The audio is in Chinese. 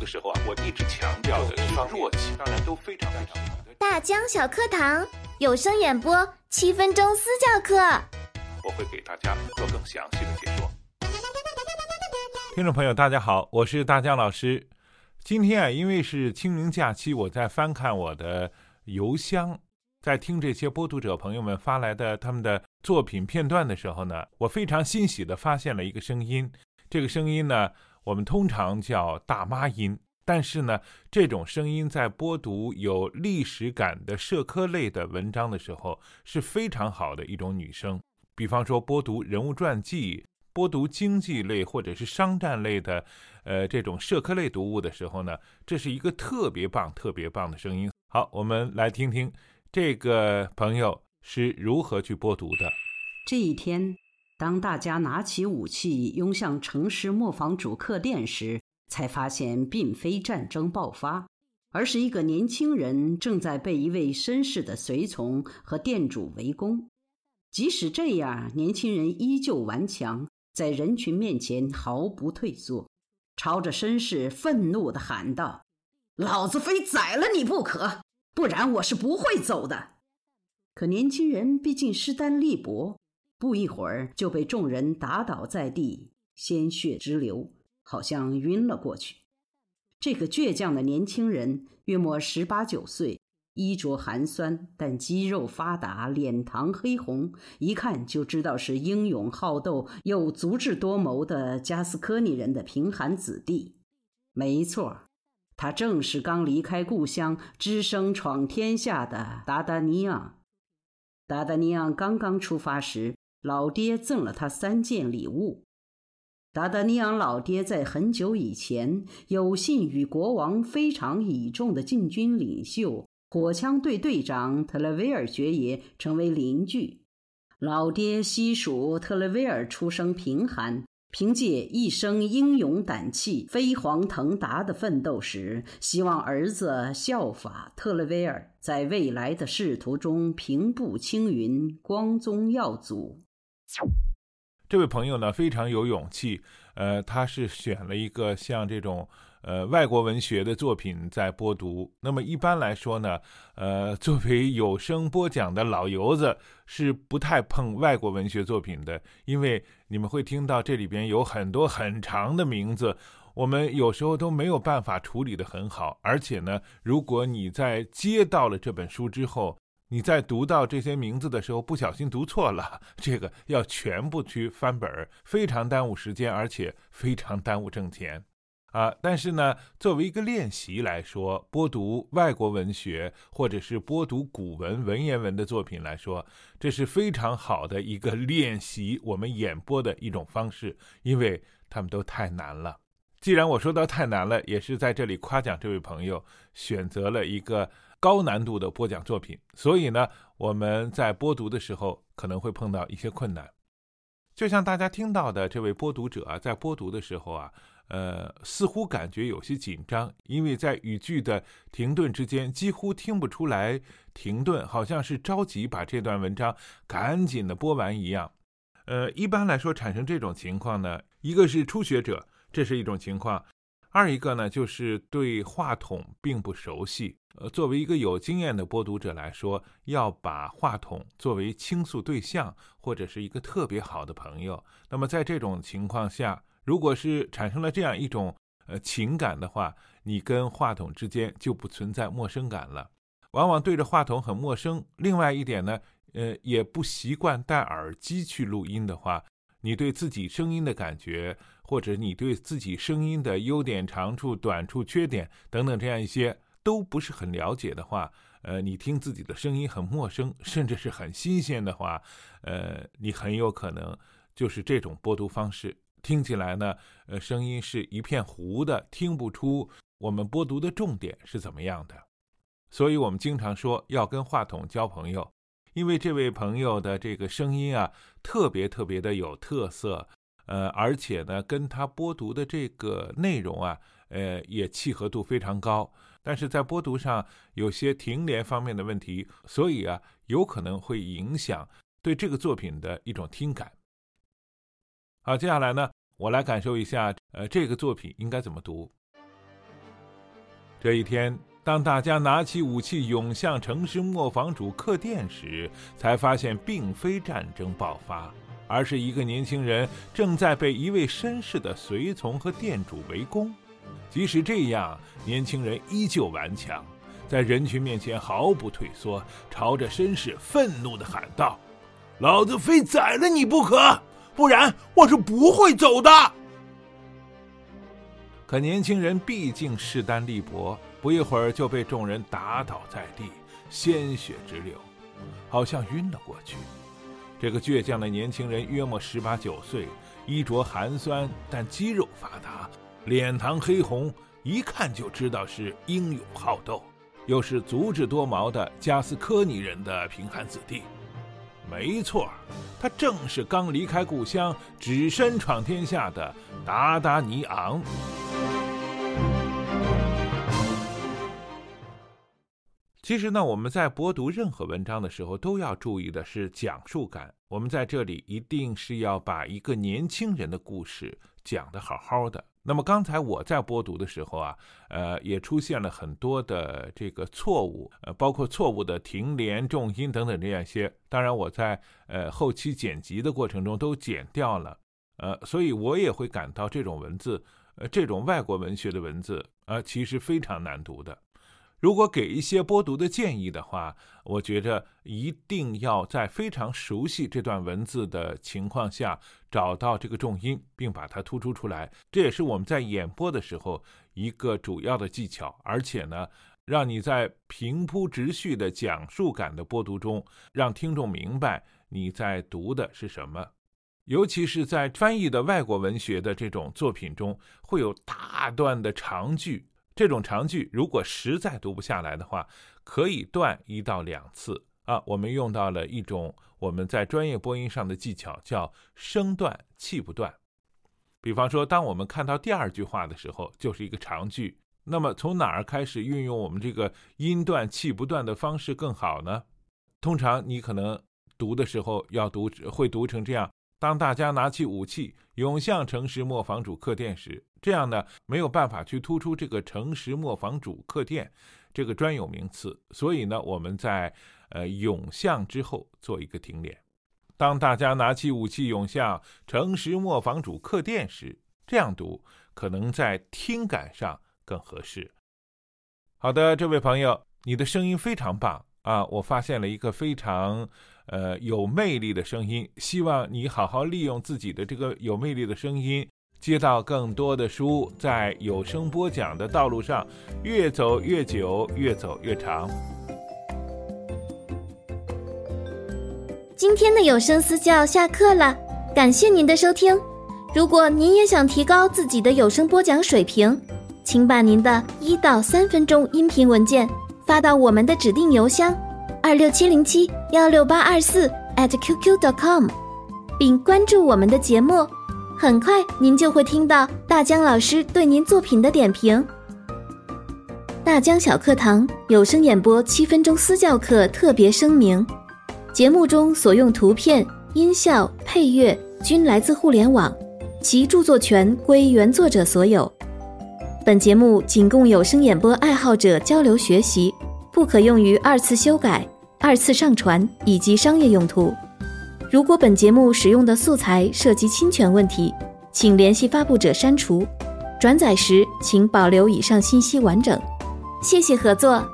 的时候啊，我一直强调的是弱气，当然都非常非常好。大江小课堂有声演播七分钟私教课，我会给大家做更详细的解说。听众朋友，大家好，我是大江老师。今天啊，因为是清明假期，我在翻看我的邮箱，在听这些播读者朋友们发来的他们的作品片段的时候呢，我非常欣喜的发现了一个声音。这个声音呢，我们通常叫大妈音，但是呢，这种声音在播读有历史感的社科类的文章的时候是非常好的一种女声。比方说，播读人物传记。播读经济类或者是商战类的，呃，这种社科类读物的时候呢，这是一个特别棒、特别棒的声音。好，我们来听听这个朋友是如何去播读的。这一天，当大家拿起武器拥向城市磨坊主客店时，才发现并非战争爆发，而是一个年轻人正在被一位绅士的随从和店主围攻。即使这样，年轻人依旧顽强。在人群面前毫不退缩，朝着绅士愤怒地喊道：“老子非宰了你不可，不然我是不会走的。”可年轻人毕竟势单力薄，不一会儿就被众人打倒在地，鲜血直流，好像晕了过去。这个倔强的年轻人约莫十八九岁。衣着寒酸，但肌肉发达，脸膛黑红，一看就知道是英勇好斗又足智多谋的加斯科尼人的贫寒子弟。没错，他正是刚离开故乡、只身闯天下的达达尼昂。达达尼昂刚刚出发时，老爹赠了他三件礼物。达达尼昂老爹在很久以前有幸与国王非常倚重的禁军领袖。火枪队队长特勒维尔爵爷成为邻居。老爹悉数特勒维尔出生贫寒，凭借一生英勇胆气、飞黄腾达的奋斗时，希望儿子效法特勒维尔，在未来的仕途中平步青云、光宗耀祖。这位朋友呢，非常有勇气。呃，他是选了一个像这种。呃，外国文学的作品在播读。那么一般来说呢，呃，作为有声播讲的老油子是不太碰外国文学作品的，因为你们会听到这里边有很多很长的名字，我们有时候都没有办法处理得很好。而且呢，如果你在接到了这本书之后，你在读到这些名字的时候不小心读错了，这个要全部去翻本儿，非常耽误时间，而且非常耽误挣钱。啊，但是呢，作为一个练习来说，播读外国文学或者是播读古文文言文的作品来说，这是非常好的一个练习我们演播的一种方式，因为他们都太难了。既然我说到太难了，也是在这里夸奖这位朋友选择了一个高难度的播讲作品，所以呢，我们在播读的时候可能会碰到一些困难，就像大家听到的这位播读者啊，在播读的时候啊。呃，似乎感觉有些紧张，因为在语句的停顿之间，几乎听不出来停顿，好像是着急把这段文章赶紧的播完一样。呃，一般来说，产生这种情况呢，一个是初学者，这是一种情况；二一个呢，就是对话筒并不熟悉。呃，作为一个有经验的播读者来说，要把话筒作为倾诉对象，或者是一个特别好的朋友，那么在这种情况下。如果是产生了这样一种呃情感的话，你跟话筒之间就不存在陌生感了。往往对着话筒很陌生。另外一点呢，呃，也不习惯戴耳机去录音的话，你对自己声音的感觉，或者你对自己声音的优点、长处、短处、缺点等等这样一些都不是很了解的话，呃，你听自己的声音很陌生，甚至是很新鲜的话，呃，你很有可能就是这种播读方式。听起来呢，呃，声音是一片糊的，听不出我们播读的重点是怎么样的。所以，我们经常说要跟话筒交朋友，因为这位朋友的这个声音啊，特别特别的有特色，呃，而且呢，跟他播读的这个内容啊，呃，也契合度非常高。但是在播读上有些停连方面的问题，所以啊，有可能会影响对这个作品的一种听感。好，接下来呢，我来感受一下，呃，这个作品应该怎么读。这一天，当大家拿起武器涌向城市磨坊主客店时，才发现并非战争爆发，而是一个年轻人正在被一位绅士的随从和店主围攻。即使这样，年轻人依旧顽强，在人群面前毫不退缩，朝着绅士愤怒地喊道：“老子非宰了你不可，不然我是不会走的。”可年轻人毕竟势单力薄，不一会儿就被众人打倒在地，鲜血直流，好像晕了过去。这个倔强的年轻人约莫十八九岁，衣着寒酸，但肌肉发达，脸膛黑红，一看就知道是英勇好斗，又是足智多谋的加斯科尼人的贫寒子弟。没错，他正是刚离开故乡、只身闯天下的达达尼昂。其实呢，我们在播读任何文章的时候，都要注意的是讲述感。我们在这里一定是要把一个年轻人的故事讲得好好的。那么刚才我在播读的时候啊，呃，也出现了很多的这个错误，呃，包括错误的停连、重音等等这样一些。当然，我在呃后期剪辑的过程中都剪掉了，呃，所以我也会感到这种文字，呃，这种外国文学的文字啊，其实非常难读的。如果给一些播读的建议的话，我觉着一定要在非常熟悉这段文字的情况下，找到这个重音，并把它突出出来。这也是我们在演播的时候一个主要的技巧。而且呢，让你在平铺直叙的讲述感的播读中，让听众明白你在读的是什么。尤其是在翻译的外国文学的这种作品中，会有大段的长句。这种长句如果实在读不下来的话，可以断一到两次啊。我们用到了一种我们在专业播音上的技巧，叫声断气不断。比方说，当我们看到第二句话的时候，就是一个长句。那么从哪儿开始运用我们这个音断气不断的方式更好呢？通常你可能读的时候要读会读成这样：当大家拿起武器涌向城市磨坊主客店时。这样呢，没有办法去突出这个诚实磨坊主客店这个专有名词，所以呢，我们在呃涌向之后做一个停连。当大家拿起武器涌向诚实磨坊主客店时，这样读可能在听感上更合适。好的，这位朋友，你的声音非常棒啊！我发现了一个非常呃有魅力的声音，希望你好好利用自己的这个有魅力的声音。接到更多的书，在有声播讲的道路上越走越久，越走越长。今天的有声私教下课了，感谢您的收听。如果您也想提高自己的有声播讲水平，请把您的一到三分钟音频文件发到我们的指定邮箱二六七零七幺六八二四 at qq.com，并关注我们的节目。很快，您就会听到大江老师对您作品的点评。大江小课堂有声演播七分钟私教课特别声明：节目中所用图片、音效、配乐均来自互联网，其著作权归原作者所有。本节目仅供有声演播爱好者交流学习，不可用于二次修改、二次上传以及商业用途。如果本节目使用的素材涉及侵权问题，请联系发布者删除。转载时请保留以上信息完整。谢谢合作。